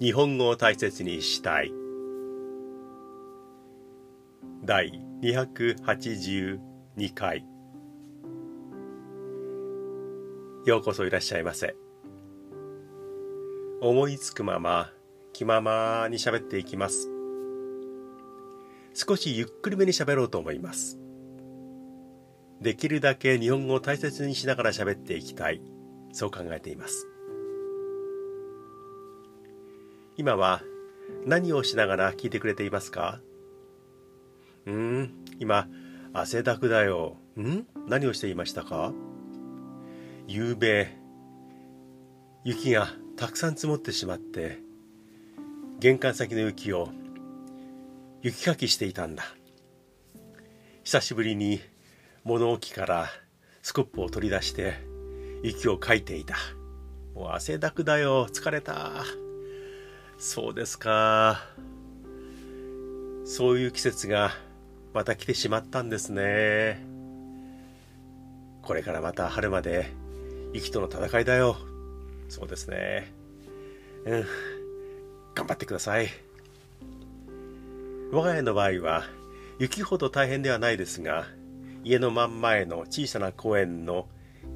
日本語を大切にしたい。第282回。ようこそいらっしゃいませ。思いつくまま気ままに喋っていきます。少しゆっくりめに喋ろうと思います。できるだけ日本語を大切にしながら喋っていきたい。そう考えています。今は何をしながら聞いてくれていますか？うーん今汗だくだよ。ん何をしていましたか？夕べ雪がたくさん積もってしまって玄関先の雪を雪かきしていたんだ。久しぶりに物置からスコップを取り出して息をかいていた。もう汗だくだよ疲れた。そうですか。そういう季節がまた来てしまったんですね。これからまた春まで雪との戦いだよ。そうですね。うん。頑張ってください。我が家の場合は雪ほど大変ではないですが家の真ん前の小さな公園の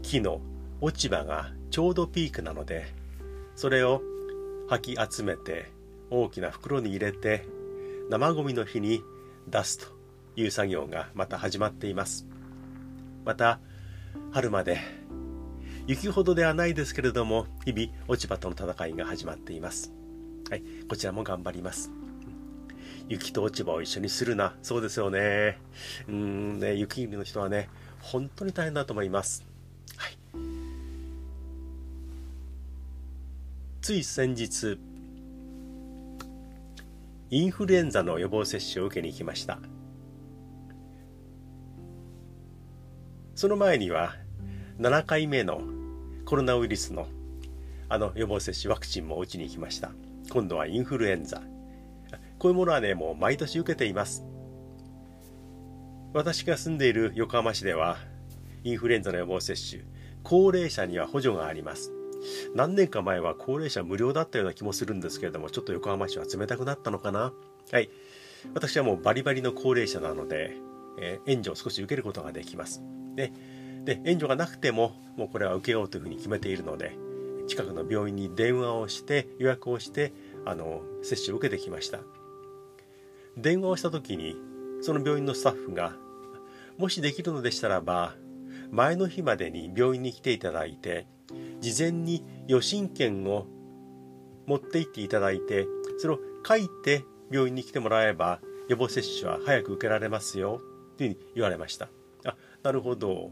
木の落ち葉がちょうどピークなのでそれを吐き集めて大きな袋に入れて生ゴミの日に出すという作業がまた始まっていますまた春まで雪ほどではないですけれども日々落ち葉との戦いが始まっていますはいこちらも頑張ります雪と落ち葉を一緒にするな。そうですよね。うんね、雪国の人はね、本当に大変だと思います。はい。つい先日、インフルエンザの予防接種を受けに行きました。その前には、7回目のコロナウイルスのあの予防接種ワクチンも打ちに行きました。今度はインフルエンザ。こういうものはね、もう毎年受けています。私が住んでいる横浜市では、インフルエンザの予防接種、高齢者には補助があります。何年か前は高齢者無料だったような気もするんですけれども、ちょっと横浜市は冷たくなったのかな。はい。私はもうバリバリの高齢者なので、えー、援助を少し受けることができます。で、で援助がなくても、もうこれは受けようというふうに決めているので、近くの病院に電話をして、予約をして、あの、接種を受けてきました。電話をした時にその病院のスタッフがもしできるのでしたらば前の日までに病院に来ていただいて事前に予診券を持って行っていただいてそれを書いて病院に来てもらえば予防接種は早く受けられますよというふうに言われました。あなるほど。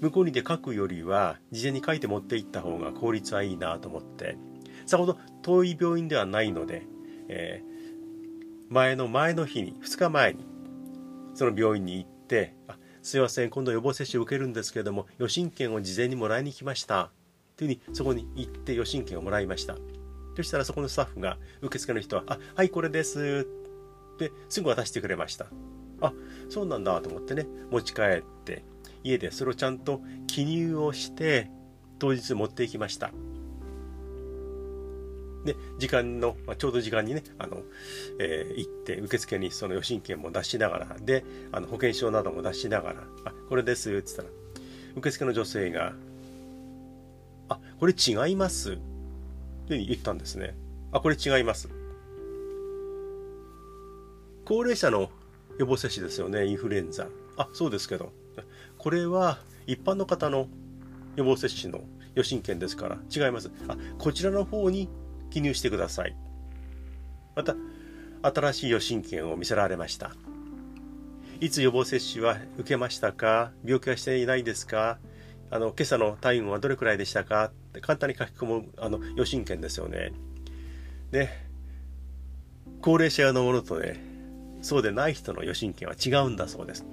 向こうにで書くよりは事前に書いて持って行った方が効率はいいなと思って。さほど遠い病院ではないので、えー前の前の日に2日前にその病院に行って「あすいません。今度予防接種を受けるんですけれども予診券を事前にもらいに来ました」というふうにそこに行って予診券をもらいました。そしたらそこのスタッフが受付の人は「あはいこれです」ってすぐ渡してくれました。あそうなんだと思ってね持ち帰って家でそれをちゃんと記入をして当日持っていきました。で、時間の、まあ、ちょうど時間にね、あの、えー、行って、受付にその予診券も出しながら、で、あの、保険証なども出しながら、あ、これです、って言ったら、受付の女性が、あ、これ違いますって言ったんですね。あ、これ違います。高齢者の予防接種ですよね、インフルエンザ。あ、そうですけど。これは一般の方の予防接種の予診券ですから違います。あ、こちらの方に記入してください。また、新しい予診券を見せられました。いつ予防接種は受けましたか？病気はしていないですか？あの、今朝の体温はどれくらいでしたか？って簡単に書き込む、あの、予診券ですよね。で、高齢者用のものとね、そうでない人の予診券は違うんだそうです。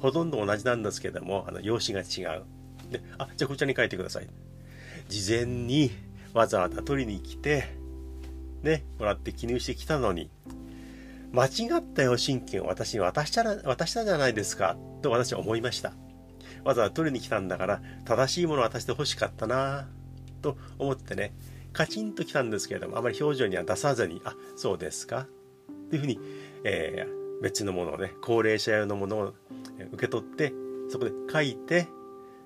ほとんど同じなんですけども、あの、用紙が違う。で、あ、じゃあこちらに書いてください。事前にわざわざ取りに来て、ね、もらって記入してきたのに、間違った予診券を私に渡したら、渡したじゃないですか、と私は思いました。わざわざ取りに来たんだから、正しいものを渡して欲しかったなと思ってね、カチンときたんですけれどもあまり表情には出さずにあそうですかっていうふうに、えー、別のものをね高齢者用のものを受け取ってそこで書いて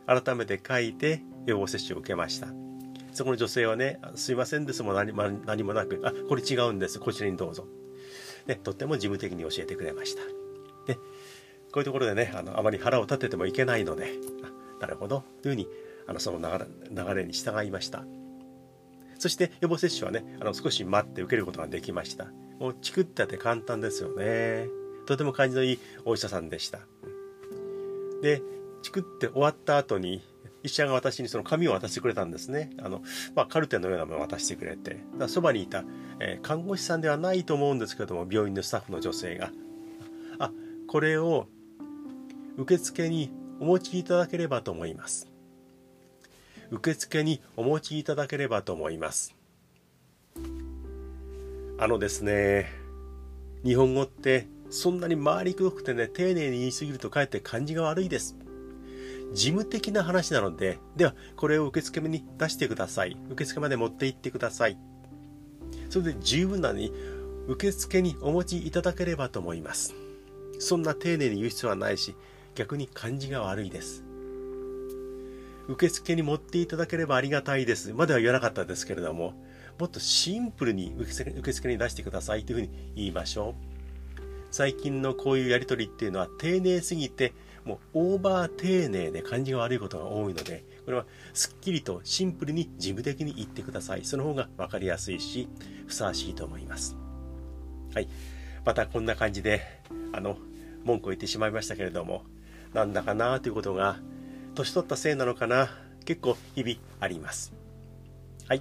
改めて書いて予防接種を受けましたそこの女性はね「すいませんですも何何もなくあこれ違うんですこちらにどうぞ」ね、とっても事務的に教えてくれました。でこういうところでねあのあまり腹を立ててもいけないのであなるほどというふうにあのその流れ流れに従いました。そして予防接種はねあの少し待って受けることができました。もうチクってて簡単ですよね。とても感じのいいお医者さんでした。でチクって終わった後に医者が私にその紙を渡してくれたんですね。あの、まあ、カルテのようなものを渡してくれて、だそばにいた、えー、看護師さんではないと思うんですけども、病院のスタッフの女性が、あ、これを受付にお持ちいただければと思います。受付にお持ちいただければと思います。あのですね、日本語ってそんなに回りくどくてね、丁寧に言い過ぎるとかえって感じが悪いです。事務的な話なので、では、これを受付に出してください。受付まで持って行ってください。それで十分なのに、受付にお持ちいただければと思います。そんな丁寧に言う必要はないし、逆に感じが悪いです。受付に持っていただければありがたいです。までは言わなかったですけれども、もっとシンプルに受付受付に出してくださいというふうに言いましょう。最近のこういうやり取りっていうのは丁寧すぎてもうオーバー丁寧で感じが悪いことが多いので、これはすっきりとシンプルに事務的に言ってください。その方が分かりやすいし、ふさわしいと思います。はい。またこんな感じで、あの、文句を言ってしまいましたけれども、なんだかなということが、年取ったせいなのかな、結構日々あります。はい。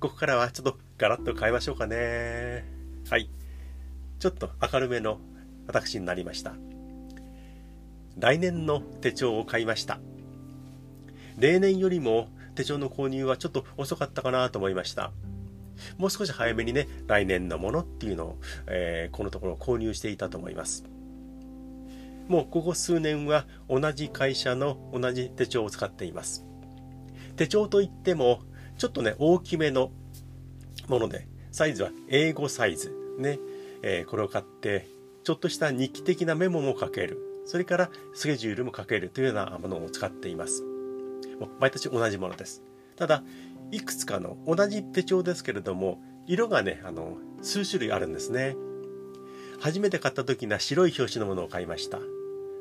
ここからはちょっとガラッと変えましょうかね。はい。ちょっと明るめの私になりました。来年の手帳を買いました。例年よりも手帳の購入はちょっと遅かったかなと思いました。もう少し早めにね来年のものっていうのを、えー、このところ購入していたと思います。もうここ数年は同じ会社の同じ手帳を使っています。手帳といってもちょっとね大きめのものでサイズは英語サイズね、えー、これを買ってちょっとした日記的なメモも書ける。それからスケジュールも書けるというようなものを使っています。もう毎年同じものです。ただ、いくつかの同じ手帳ですけれども、色がね、あの、数種類あるんですね。初めて買った時には白い表紙のものを買いました。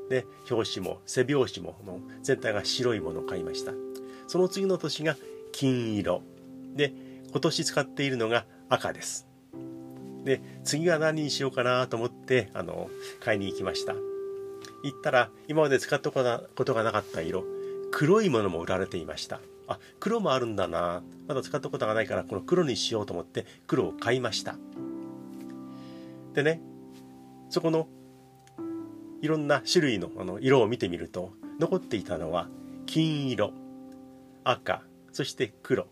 で、表紙も背表紙も全体が白いものを買いました。その次の年が金色。で、今年使っているのが赤です。で、次は何にしようかなと思って、あの、買いに行きました。行ったら今まで使ったことがなかった色黒いものも売られていました。あ黒もあるんだな。まだ使ったことがないからこの黒にしようと思って黒を買いました。でねそこのいろんな種類のあの色を見てみると残っていたのは金色赤そして黒。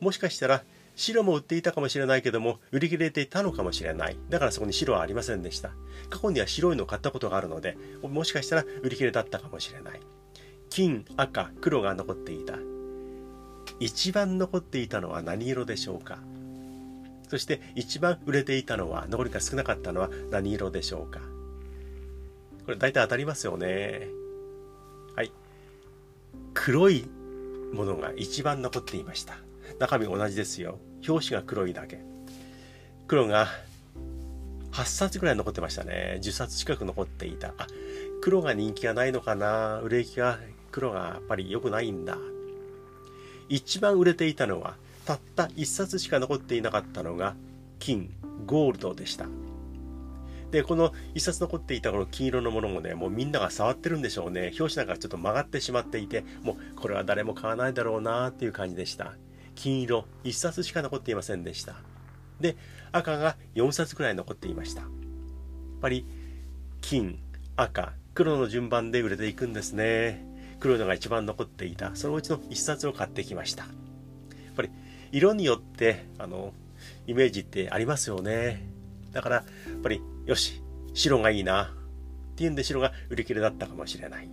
もしかしたら白も売っていたかもしれないけども、売り切れていたのかもしれない。だからそこに白はありませんでした。過去には白いのを買ったことがあるので、もしかしたら売り切れだったかもしれない。金、赤、黒が残っていた。一番残っていたのは何色でしょうか？そして一番売れていたのは、残りが少なかったのは何色でしょうか？これ大体当たりますよね。はい。黒いものが一番残っていました。中身同じですよ。表紙が黒いだけ。黒が8冊ぐらい残ってましたね。10冊近く残っていた。あ、黒が人気がないのかな売れ行きが、黒がやっぱり良くないんだ。一番売れていたのは、たった1冊しか残っていなかったのが、金、ゴールドでした。で、この1冊残っていたこの金色のものもね、もうみんなが触ってるんでしょうね。表紙なんかちょっと曲がってしまっていて、もうこれは誰も買わないだろうなっていう感じでした。金色1冊しか残っていませんでした。で赤が4冊くらい残っていました。やっぱり金赤黒の順番で売れていくんですね。黒いのが一番残っていた。そのうちの1冊を買ってきました。やっぱり色によってあのイメージってありますよね。だからやっぱりよし白がいいな。っていうんで白が売り切れだったかもしれない。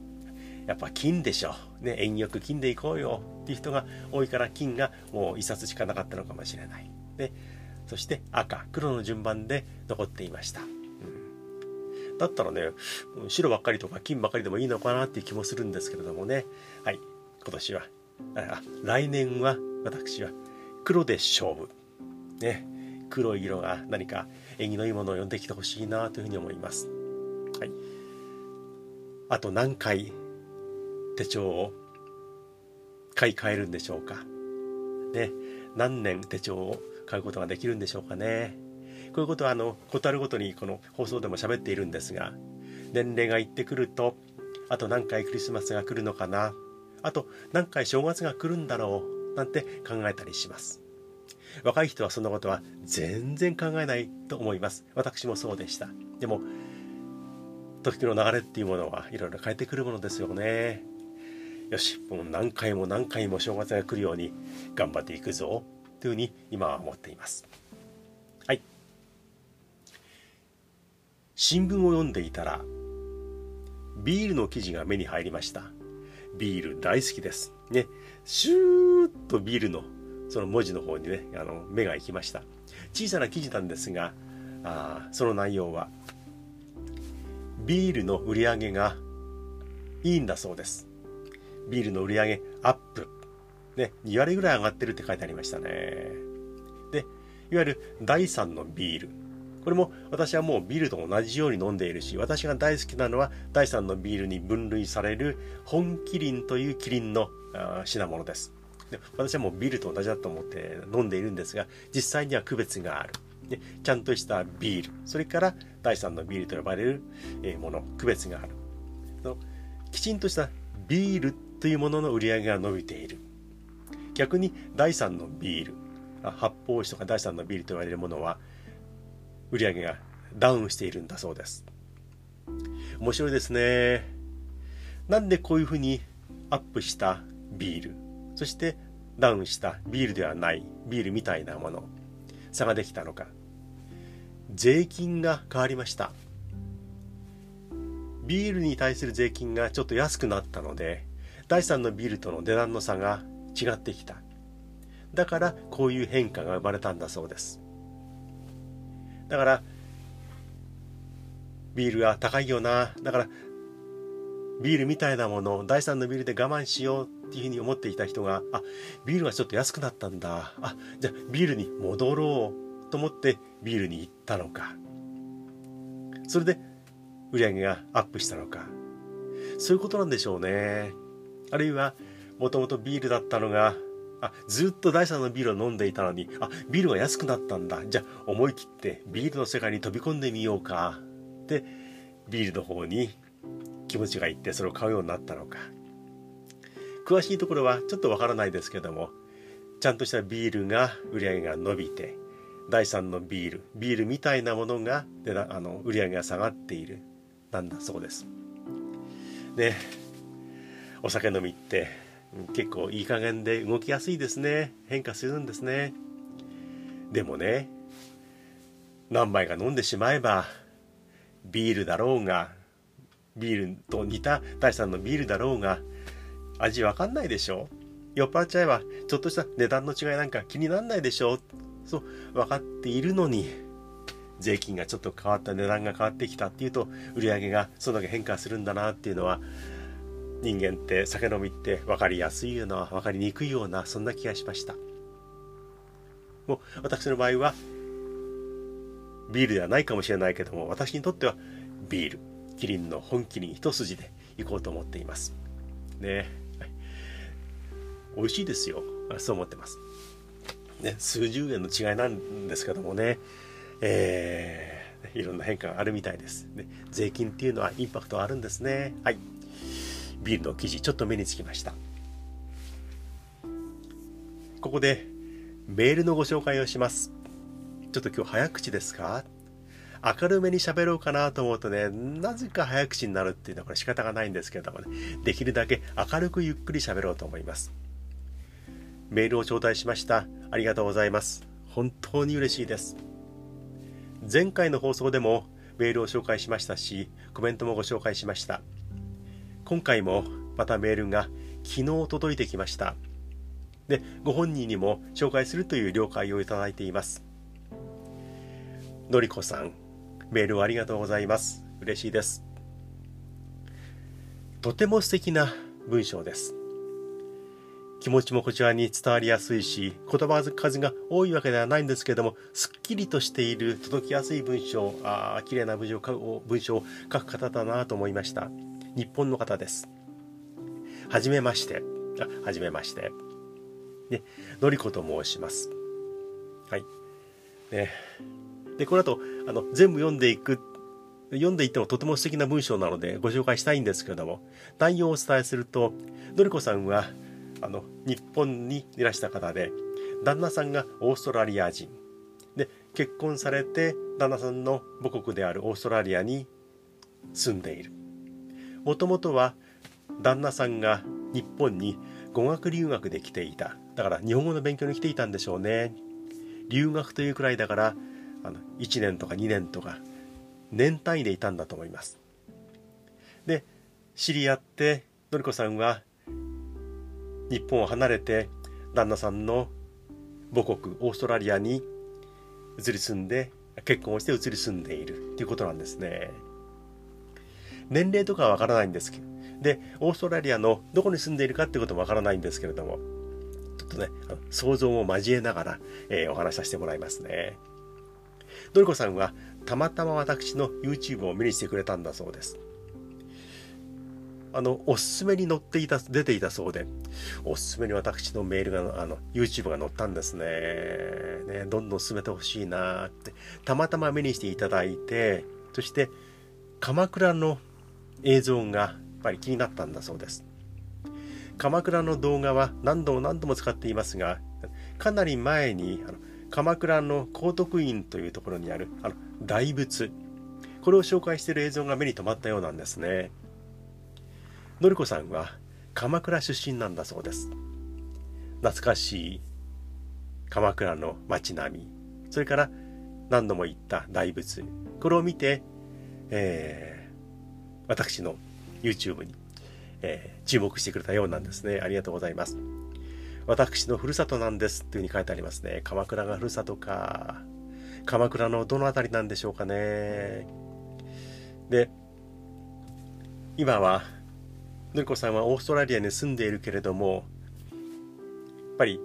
やっぱ金でしょ。ね、縁よく金でいこうよっていう人が多いから金がもう一冊しかなかったのかもしれない。で、そして赤、黒の順番で残っていました。うん、だったらね、白ばっかりとか金ばっかりでもいいのかなっていう気もするんですけれどもね。はい、今年は、あ来年は私は黒で勝負。ね、黒い色が何か縁起のいいものを呼んできてほしいなというふうに思います。はい。あと何回手帳を買い替えるんでしょうか。ね、何年手帳を買うことができるんでしょうかね。こういうことはあの事あるごとにこの放送でも喋っているんですが年齢がいってくるとあと何回クリスマスが来るのかな。あと何回正月が来るんだろう。なんて考えたりします。若い人はそんなことは全然考えないと思います。私もそうでした。でも時の流れっていうものはいろいろ変えてくるものですよね。よしもう何回も何回も正月が来るように頑張っていくぞというふうに今は思っています。はい。新聞を読んでいたらビールの記事が目に入りました。ビール大好きです。ね。シューッとビールのその文字の方にねあの目が行きました。小さな記事なんですがあその内容はビールの売り上げがいいんだそうです。ビールの売り上げアップ。ね2割ぐらい上がってるって書いてありましたね。でいわゆる第3のビール。これも私はもうビールと同じように飲んでいるし私が大好きなのは第3のビールに分類される本麒麟というキリンの品物です。で私はもうビールと同じだと思って飲んでいるんですが実際には区別がある。でちゃんとしたビール。それから第3のビールと呼ばれるもの。区別がある。きちんとしたビールというものの売り上げが伸びている。逆に第3のビール発泡酒とか第3のビールと言われるものは売り上げがダウンしているんだそうです。面白いですね。なんでこういうふうにアップしたビールそしてダウンしたビールではないビールみたいなもの差ができたのか。税金が変わりました。ビールに対する税金がちょっと安くなったので第3のビルとの値段の差が違ってきた。だからこういう変化が生まれたんだそうです。だからビールは高いよな。だからビールみたいなものを第3のビールで我慢しようっていうふうに思っていた人があビールがちょっと安くなったんだ。あじゃあビールに戻ろうと思ってビールに行ったのか。それで売り上げがアップしたのか。そういうことなんでしょうね。あるいはもともとビールだったのがあずっと第3のビールを飲んでいたのにあビールが安くなったんだ。じゃあ思い切ってビールの世界に飛び込んでみようか。ってビールの方に気持ちがいってそれを買うようになったのか。詳しいところはちょっとわからないですけどもちゃんとしたビールが売り上げが伸びて第3のビールビールみたいなものがであの売り上げが下がっている。なんだそうです。ねお酒飲みって結構いい加減で動きやすいですね。変化するんですね。でもね何杯か飲んでしまえばビールだろうがビールと似た第3のビールだろうが味わかんないでしょ。酔っ払っちゃえばちょっとした値段の違いなんか気になんないでしょ。そう分かっているのに税金がちょっと変わった値段が変わってきたっていうと売り上げがそのだけ変化するんだなっていうのは人間って酒飲みって分かりやすいような分かりにくいようなそんな気がしました。もう私の場合はビールではないかもしれないけども私にとってはビールキリンの本気に一筋で行こうと思っています。ね。美味しいですよ。そう思ってます。ね。数十円の違いなんですけどもね。えー、いろんな変化があるみたいです、ね、税金っていうのはインパクトあるんですね。はい。ビールの記事ちょっと目につきましたここでメールのご紹介をしますちょっと今日早口ですか？明るめに喋ろうかなと思うとね、なぜか早口になるっていうのはこれ仕方がないんですけれどもね、できるだけ明るくゆっくり喋ろうと思います。メールを頂戴しました。ありがとうございます。本当に嬉しいです。前回の放送でもメールを紹介しましたし、コメントもご紹介しました。今回もまたメールが昨日届いてきました。で、ご本人にも紹介するという了解をいただいています。のりこさん、メールをありがとうございます。嬉しいです。とても素敵な文章です。気持ちもこちらに伝わりやすいし、言葉数が多いわけではないんですけれども、すっきりとしている、届きやすい文章、あ綺麗な文章を文章を書く方だなと思いました。日本の方です。はじめまして。あ、はじめまして。ね、のりこと申します。はい。ね。で、この後、あの、全部読んでいく、読んでいってもとても素敵な文章なのでご紹介したいんですけれども、内容をお伝えすると、のりこさんは、あの、日本にいらした方で、旦那さんがオーストラリア人。で、結婚されて、旦那さんの母国であるオーストラリアに住んでいる。もともとは、旦那さんが日本に語学留学で来ていた。だから日本語の勉強に来ていたんでしょうね。留学というくらいだから、あの1年とか2年とか年単位でいたんだと思いますで知り合ってのりこさんは日本を離れて旦那さんの母国オーストラリアに移り住んで結婚をして移り住んでいるっていうことなんですね年齢とかはわからないんですけどでオーストラリアのどこに住んでいるかってこともわからないんですけれどもちょっとね想像を交えながら、えー、お話しさせてもらいますね。のりこさんはたまたま私の YouTube を目にしてくれたんだそうです。あの、おすすめに載っていた、出ていたそうで、おすすめに私のメールが、あの、YouTube が載ったんですね。ね、どんどん進めてほしいなって、たまたま目にしていただいて、そして、鎌倉の映像がやっぱり気になったんだそうです。鎌倉の動画は何度も何度も使っていますが、かなり前に、あの鎌倉の高徳院というところにあるあの大仏。これを紹介している映像が目に留まったようなんですね。のりこさんは鎌倉出身なんだそうです。懐かしい鎌倉の街並み。それから何度も行った大仏。これを見て、えー、私の YouTube に、えー、注目してくれたようなんですねありがとうございます私のふるさとなんですっていうふうに書いてありますね。鎌倉がふるさとか。鎌倉のどの辺りなんでしょうかね。で、今は、のりこさんはオーストラリアに住んでいるけれども、やっぱり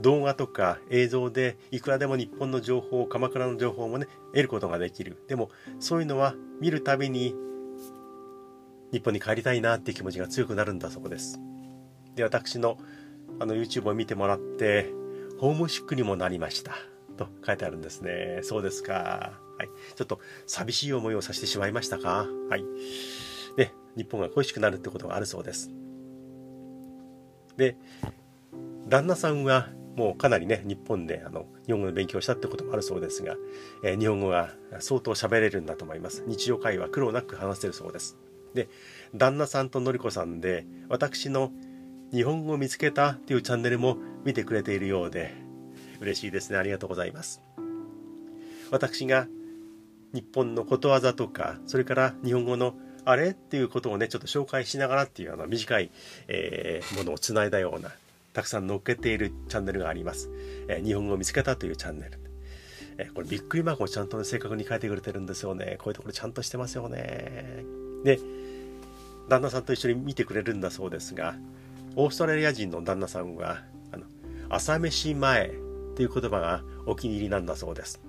動画とか映像でいくらでも日本の情報、鎌倉の情報もね、得ることができる。でも、そういうのは見るたびに日本に帰りたいなっていう気持ちが強くなるんだそうです。で、私のあの YouTube を見てもらって、ホームシックにもなりました。と書いてあるんですね。そうですか。はい。ちょっと寂しい思いをさせてしまいましたか？はい。で、日本が恋しくなるってことがあるそうです。で、旦那さんはもうかなりね、日本であの日本語の勉強したってこともあるそうですが、えー、日本語が相当喋れるんだと思います。日常会話苦労なく話せるそうです。で、旦那さんとのりこさんで、私の日本語を見つけたっていうチャンネルも見てくれているようで嬉しいですね。ありがとうございます。私が日本のことわざとかそれから日本語のあれっていうことをねちょっと紹介しながらっていうあの短い、えー、ものをつないだようなたくさん載っけているチャンネルがあります、えー、日本語を見つけたというチャンネル。えこれびっくりマークをちゃんと、ね、正確に書いてくれてるんですよね。こういうところちゃんとしてますよね。で旦那さんと一緒に見てくれるんだそうですがオーストラリア人の旦那さんは、あの、朝飯前っていう言葉がお気に入りなんだそうです。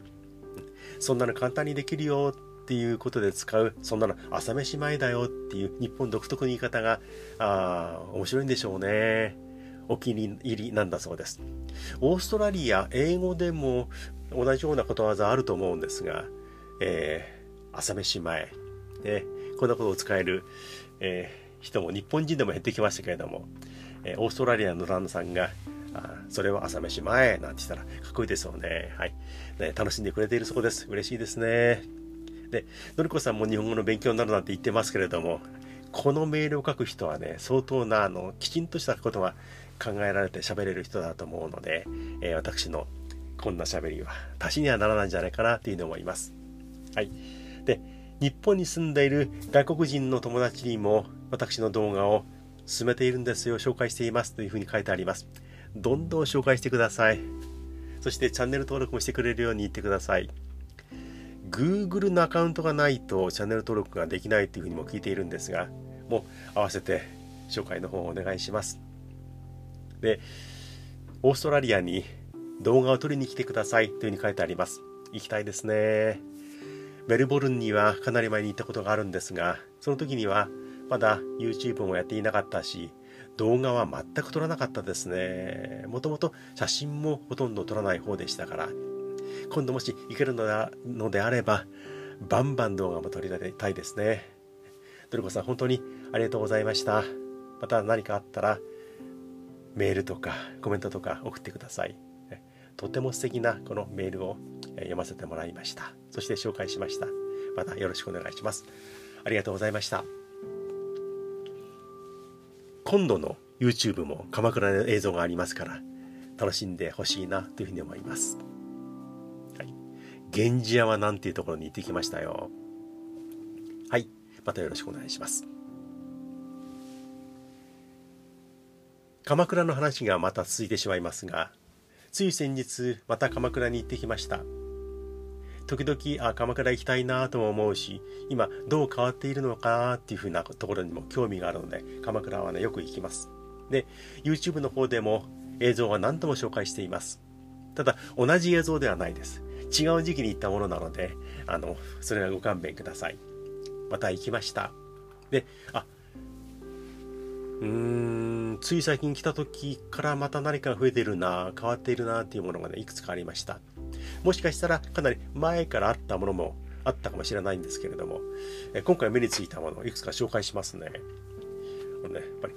そんなの簡単にできるよっていうことで使う、そんなの朝飯前だよっていう日本独特の言い方が、あ面白いんでしょうね。お気に入りなんだそうです。オーストラリア、英語でも同じようなことわざあると思うんですが、えー、朝飯前、ね、こんなことを使える、えー、人も日本人でも減ってきましたけれども、えー、オーストラリアの旦那さんが、あそれは朝飯前なんて言ったらかっこいいですよね。はい。ね、楽しんでくれているそうです。嬉しいですね。で、のりこさんも日本語の勉強になるなんて言ってますけれども、このメールを書く人はね、相当な、あの、きちんとしたことが考えられて喋れる人だと思うので、えー、私のこんな喋りは足しにはならないんじゃないかなっていうふうに思います。はい。日本に住んでいる外国人の友達にも私の動画を進めているんですよ、紹介していますというふうに書いてあります。どんどん紹介してください。そしてチャンネル登録もしてくれるように言ってください。Google のアカウントがないとチャンネル登録ができないというふうにも聞いているんですが、もう合わせて紹介の方をお願いします。で、オーストラリアに動画を撮りに来てくださいというふうに書いてあります。行きたいですね。メルボルンにはかなり前に行ったことがあるんですが、その時にはまだ YouTube もやっていなかったし、動画は全く撮らなかったですね。もともと写真もほとんど撮らない方でしたから、今度もし行けるのであれば、バンバン動画も撮りたいですね。ドルコさん、本当にありがとうございました。また何かあったら、メールとかコメントとか送ってください。とても素敵なこのメールを読ませてもらいました。そして紹介しました。またよろしくお願いします。ありがとうございました。今度の YouTube も鎌倉の映像がありますから楽しんでほしいなというふうに思います。はい。源氏山なんていうところに行ってきましたよ。はい。またよろしくお願いします。鎌倉の話がまた続いてしまいますが、つい先日また鎌倉に行ってきました時々あ鎌倉行きたいなとも思うし今どう変わっているのかなっていうふうなところにも興味があるので鎌倉はねよく行きます。で YouTube の方でも映像は何度も紹介しています。ただ同じ映像ではないです。違う時期に行ったものなのであのそれはご勘弁ください。また行きました。であうーん、つい最近来た時からまた何か増えてるな、変わっているなっていうものがね、いくつかありました。もしかしたらかなり前からあったものもあったかもしれないんですけれども、え今回目についたものをいくつか紹介しますね。ね、やっぱり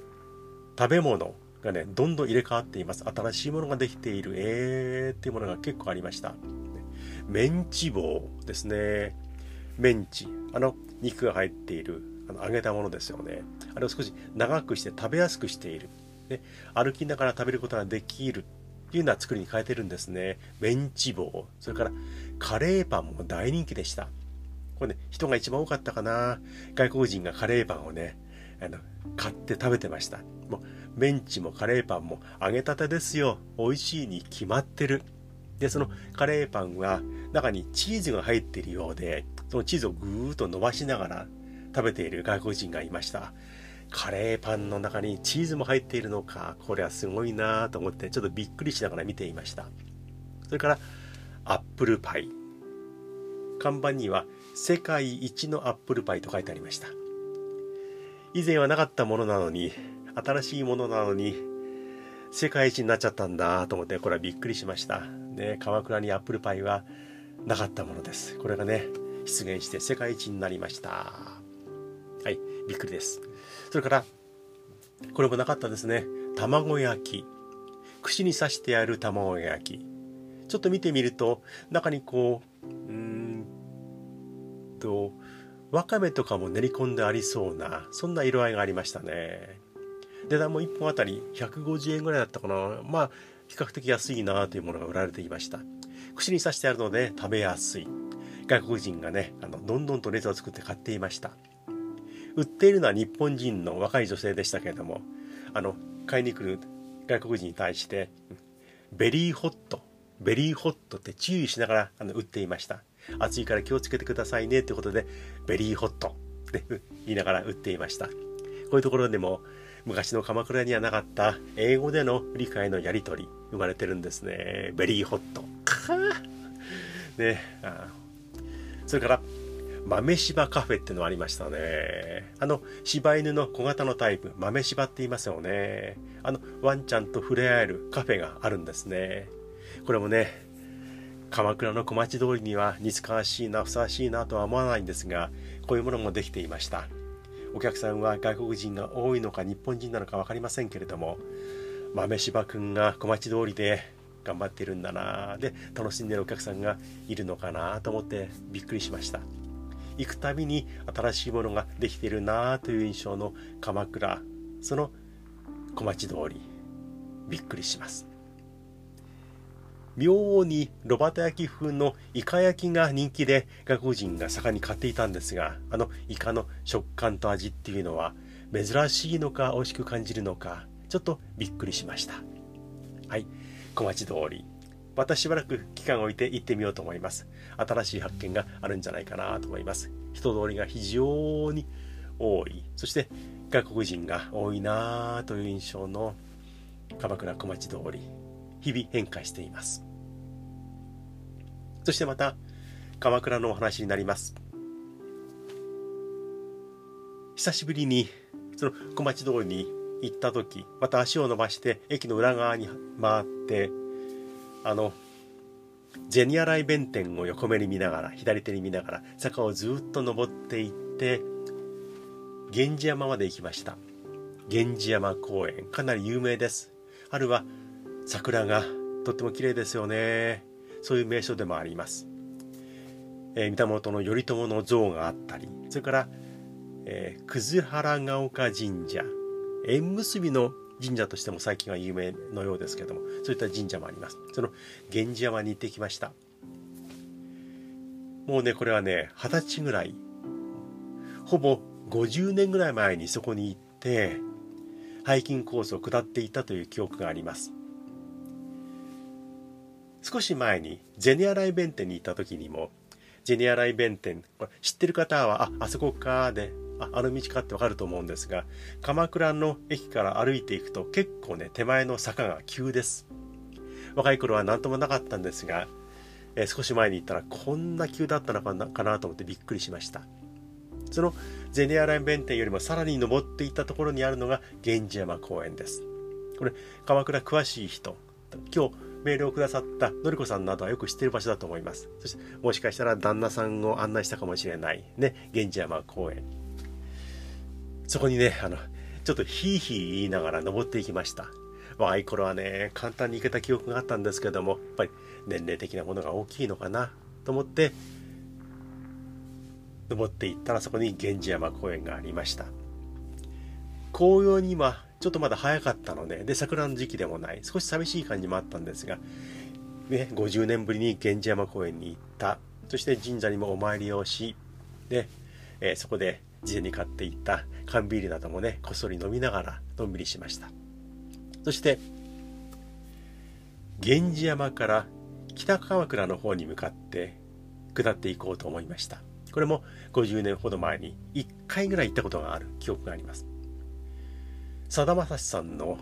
食べ物がね、どんどん入れ替わっています。新しいものができている、えーっていうものが結構ありました。メンチ棒ですね。メンチ。あの、肉が入っているあの揚げたものですよね。あれを少し長くして食べやすくしている。ね、歩きながら食べることができるっていうような作りに変えてるんですね。メンチ棒、それからカレーパンも大人気でした。これね、人が一番多かったかな。外国人がカレーパンをね、あの買って食べてました。もうメンチもカレーパンも揚げたてですよ。美味しいに決まってる。で、そのカレーパンは中にチーズが入っているようで、そのチーズをぐーっと伸ばしながら食べている外国人がいました。カレーパンの中にチーズも入っているのか、これはすごいなと思ってちょっとびっくりしながら見ていました。それからアップルパイ。看板には世界一のアップルパイと書いてありました。以前はなかったものなのに、新しいものなのに、世界一になっちゃったんだと思って、これはびっくりしました。ね、鎌倉にアップルパイはなかったものです。これがね、出現して世界一になりました。はい、びっくりです。それから、これもなかったですね。卵焼き。串に刺してある卵焼き。ちょっと見てみると、中にこう、うんと、わかめとかも練り込んでありそうな、そんな色合いがありましたね。値段も1本あたり150円ぐらいだったかな。まあ、比較的安いなというものが売られていました。串に刺してあるので食べやすい。外国人がね、あの、どんどんと列を作って買っていました。売っているのは日本人の若い女性でしたけれどもあの買いに来る外国人に対して very hot very hot って注意しながらあの売っていました。暑いから気をつけてくださいねということで very hot って言いながら売っていました。こういうところでも昔の鎌倉にはなかった英語での理解のやり取り生まれてるんですね。 very hot。ねそれから豆柴カフェってのありましたね。あの、柴犬の小型のタイプ、豆柴って言いますよね。あの、ワンちゃんと触れ合えるカフェがあるんですね。これもね、鎌倉の小町通りには似つかわしいな、ふさわしいなとは思わないんですが、こういうものもできていました。お客さんは外国人が多いのか日本人なのか分かりませんけれども、豆柴くんが小町通りで頑張ってるんだなで楽しんでるお客さんがいるのかなと思ってびっくりしました。行くたびに新しいものができているなあという印象の鎌倉その小町通りびっくりします。妙にロバタ焼き風のイカ焼きが人気で外国人が盛んに買っていたんですがあのイカの食感と味っていうのは珍しいのか美味しく感じるのかちょっとびっくりしました。はい。小町通り。またしばらく期間を置いて行ってみようと思います。新しい発見があるんじゃないかなと思います。人通りが非常に多い。そして外国人が多いなという印象の鎌倉小町通り。日々変化しています。そしてまた鎌倉のお話になります。久しぶりにその小町通りに行った時また足を伸ばして駅の裏側に回ってあの銭洗弁天を横目に見ながら左手に見ながら坂をずっと登っていって源氏山まで行きました。源氏山公園かなり有名です。春は桜がとっても綺麗ですよね。そういう名所でもあります、えー、源頼朝の像があったりそれから、えー、葛原ヶ丘神社縁結びの神社としても最近は有名のようですけどもそういった神社もあります。その源氏山に行ってきました。もうねこれはね二十歳ぐらい。ほぼ50年ぐらい前にそこに行ってハイキングコースを下っていたという記憶があります。少し前にゼネアライ弁天に行った時にもゼネアライ弁天これ知ってる方はああそこかでああの道かってわかると思うんですが鎌倉の駅から歩いていくと結構ね手前の坂が急です若い頃は何ともなかったんですが、えー、少し前に行ったらこんな急だったのかなかなと思ってびっくりしましたそのゼネアライン弁天よりもさらに登っていったところにあるのが源氏山公園です。これ、鎌倉詳しい人、今日メールをくださったのりこさんなどはよく知ってる場所だと思います。そして、もしかしたら旦那さんを案内したかもしれない、ね、源氏山公園。そこにね、あの、ちょっとヒーヒー言いながら登っていきました。若い頃はね、簡単に行けた記憶があったんですけども、やっぱり年齢的なものが大きいのかなと思って、登っていったらそこに源氏山公園がありました。紅葉にはちょっとまだ早かったのでで桜の時期でもない。少し寂しい感じもあったんですが、ね、50年ぶりに源氏山公園に行った。そして神社にもお参りをしで、えー、そこで事前に買っていった缶ビールなどもねこっそり飲みながらのんびりしましたそして源氏山から北鎌倉の方に向かって下っていこうと思いましたこれも50年ほど前に1回ぐらい行ったことがある記憶があります。さだまさしさんの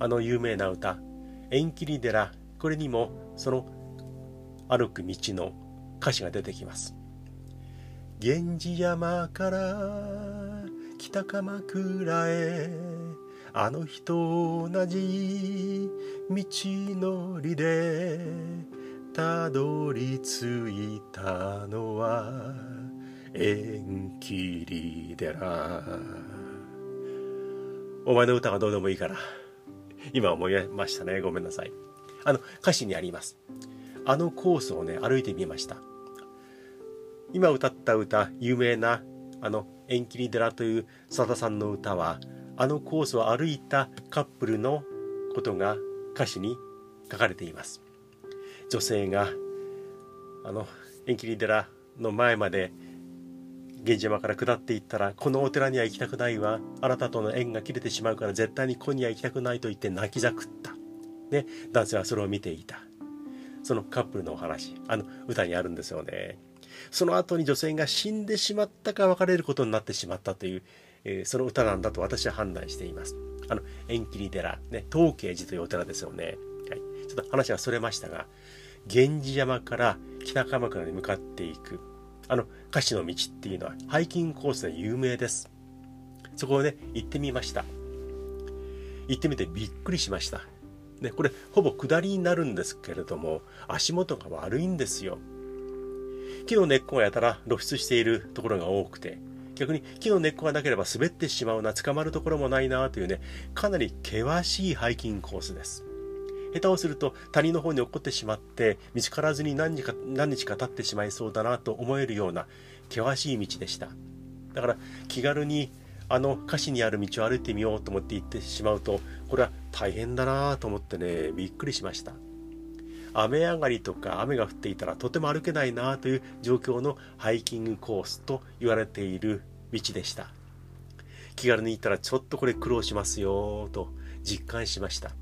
あの有名な歌「縁切り寺」これにもその歩く道の歌詞が出てきます。源氏山から北鎌倉へ。あの日と同じ道のりでたどり着いたのは縁切り寺。お前の歌がどうでもいいから今思いましたね。ごめんなさい。あの歌詞にあります。あのコースをね歩いてみました。今歌った歌有名なあの縁切り寺というさださんの歌はあのコースを歩いたカップルのことが歌詞に書かれています。女性があの縁切り寺の前まで源氏山から下っていったらこのお寺には行きたくないわ。あなたとの縁が切れてしまうから絶対にここには行きたくないと言って泣きざくった、ね、男性はそれを見ていた。そのカップルのお話あの歌にあるんですよね。その後に女性が死んでしまったか別れることになってしまったという、えー、その歌なんだと私は判断しています。あの縁切寺ね東慶寺というお寺ですよね、はい、ちょっと話はそれましたが源氏山から北鎌倉に向かっていくあの歌詞の道っていうのはハイキングコースで有名です。そこをね行ってみました。行ってみてびっくりしました。ね、これほぼ下りになるんですけれども足元が悪いんですよ。木の根っこがやたら露出しているところが多くて逆に木の根っこがなければ滑ってしまうな捕まるところもないなというねかなり険しいハイキングコースです。下手をすると谷の方に落っこってしまって見つからずに何日か何日か経ってしまいそうだなと思えるような険しい道でした。だから気軽にあの歌詞にある道を歩いてみようと思って行ってしまうとこれは大変だなと思ってねびっくりしました。雨上がりとか雨が降っていたらとても歩けないなという状況のハイキングコースと言われている道でした。気軽に行ったらちょっとこれ苦労しますよと実感しました。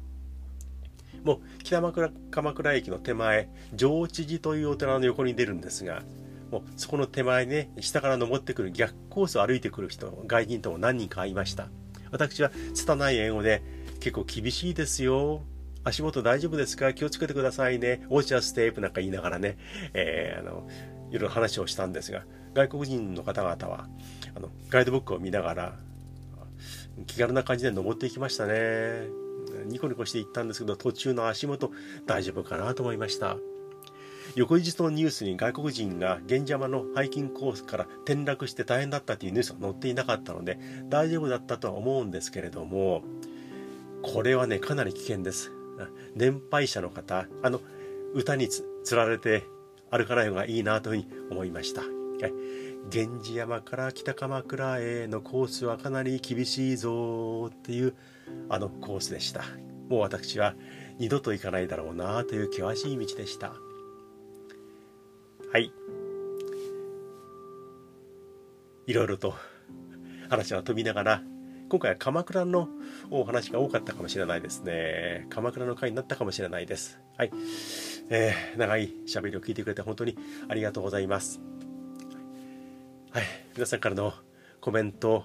もう北鎌鎌倉駅の手前上智寺というお寺の横に出るんですがもうそこの手前ね下から登ってくる逆コースを歩いてくる人外人とも何人か会いました。私は拙い英語で結構厳しいですよ。足元大丈夫ですか？気をつけてくださいね。オーチャーステープなんか言いながらね、えー、あの、いろいろ話をしたんですが、外国人の方々は、あの、ガイドブックを見ながら、気軽な感じで登っていきましたね。ニコニコして行ったんですけど、途中の足元大丈夫かなと思いました。翌日のニュースに外国人が玄山のハイキングコースから転落して大変だったというニュースが載っていなかったので大丈夫だったとは思うんですけれどもこれはねかなり危険です 年配者の方あの歌につられて歩かない方がいいなというふうに思いました。源氏山から北鎌倉へのコースはかなり厳しいぞっていうあのコースでした。もう私は二度と行かないだろうなという険しい道でした。はい。いろいろと話は飛びながら今回は鎌倉のお話が多かったかもしれないですね。鎌倉の回になったかもしれないです。はい。えー、長い喋りを聞いてくれて本当にありがとうございます。はい。皆さんからのコメント、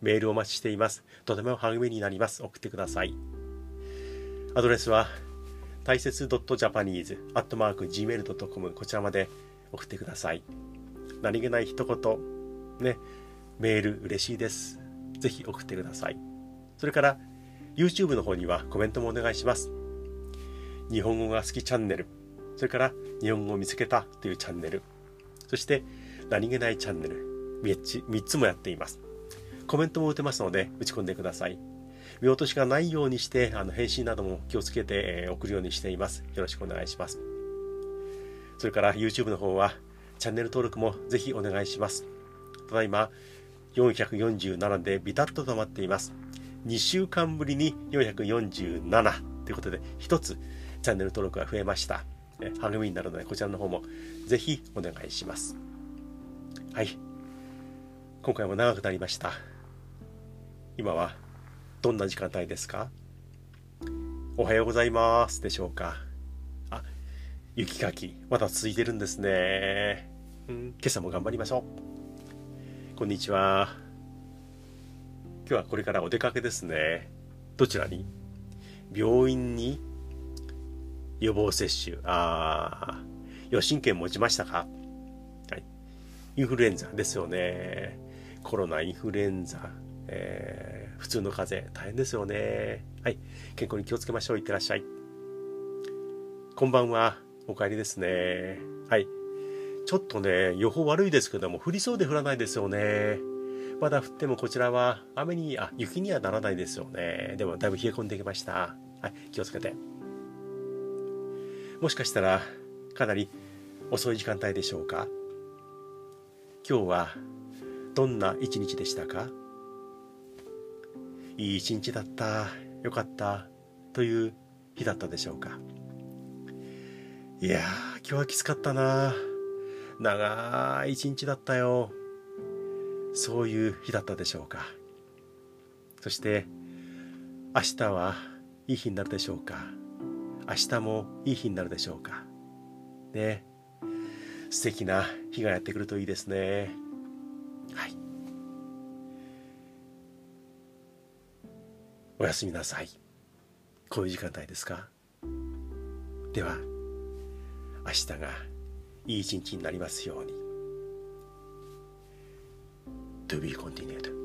メールお待ちしています。とても励みになります。送ってください。アドレスは、大切 .japanese.gmail.com こちらまで送ってください。何気ない一言、ね、メール嬉しいです。ぜひ送ってください。それから YouTube の方にはコメントもお願いします。日本語が好きチャンネル、それから日本語を見つけたというチャンネル、そして何気ないチャンネル、3つもやっています。コメントも打てますので打ち込んでください。見落としがないようにしてあの返信なども気をつけて、送るようにしています。よろしくお願いします。それから YouTube の方はチャンネル登録もぜひお願いします。ただいま447でビタッと止まっています。2週間ぶりに447ということで、1つチャンネル登録が増えました。励みになるので、こちらの方もぜひお願いします。はい。今回も長くなりました。今はどんな時間帯ですか？おはようございますでしょうか？あ、雪かき、まだ続いてるんですね。うん、今朝も頑張りましょう。こんにちは。今日はこれからお出かけですね。どちらに？病院に予防接種。ああ、予診券持ちましたか？はい。インフルエンザですよね。コロナ、インフルエンザ、えー、普通の風邪、大変ですよね。はい。健康に気をつけましょう。いってらっしゃい。こんばんは。お帰りですね。はい。ちょっとね、予報悪いですけども、降りそうで降らないですよね。まだ降ってもこちらは雨に、あ、雪にはならないですよね。でもだいぶ冷え込んできました。はい、気をつけて。もしかしたら、かなり遅い時間帯でしょうか。今日は、どんな一日でしたか？いい一日だった、よかった、という日だったでしょうか。いやー、今日はきつかったな長い一日だったよ。そういう日だったでしょうか。そして明日はいい日になるでしょうか。明日もいい日になるでしょうか。ね。素敵な日がやってくるといいですね。はい。おやすみなさい。こういう時間帯ですか？では明日がいい一日になりますように。To be continued.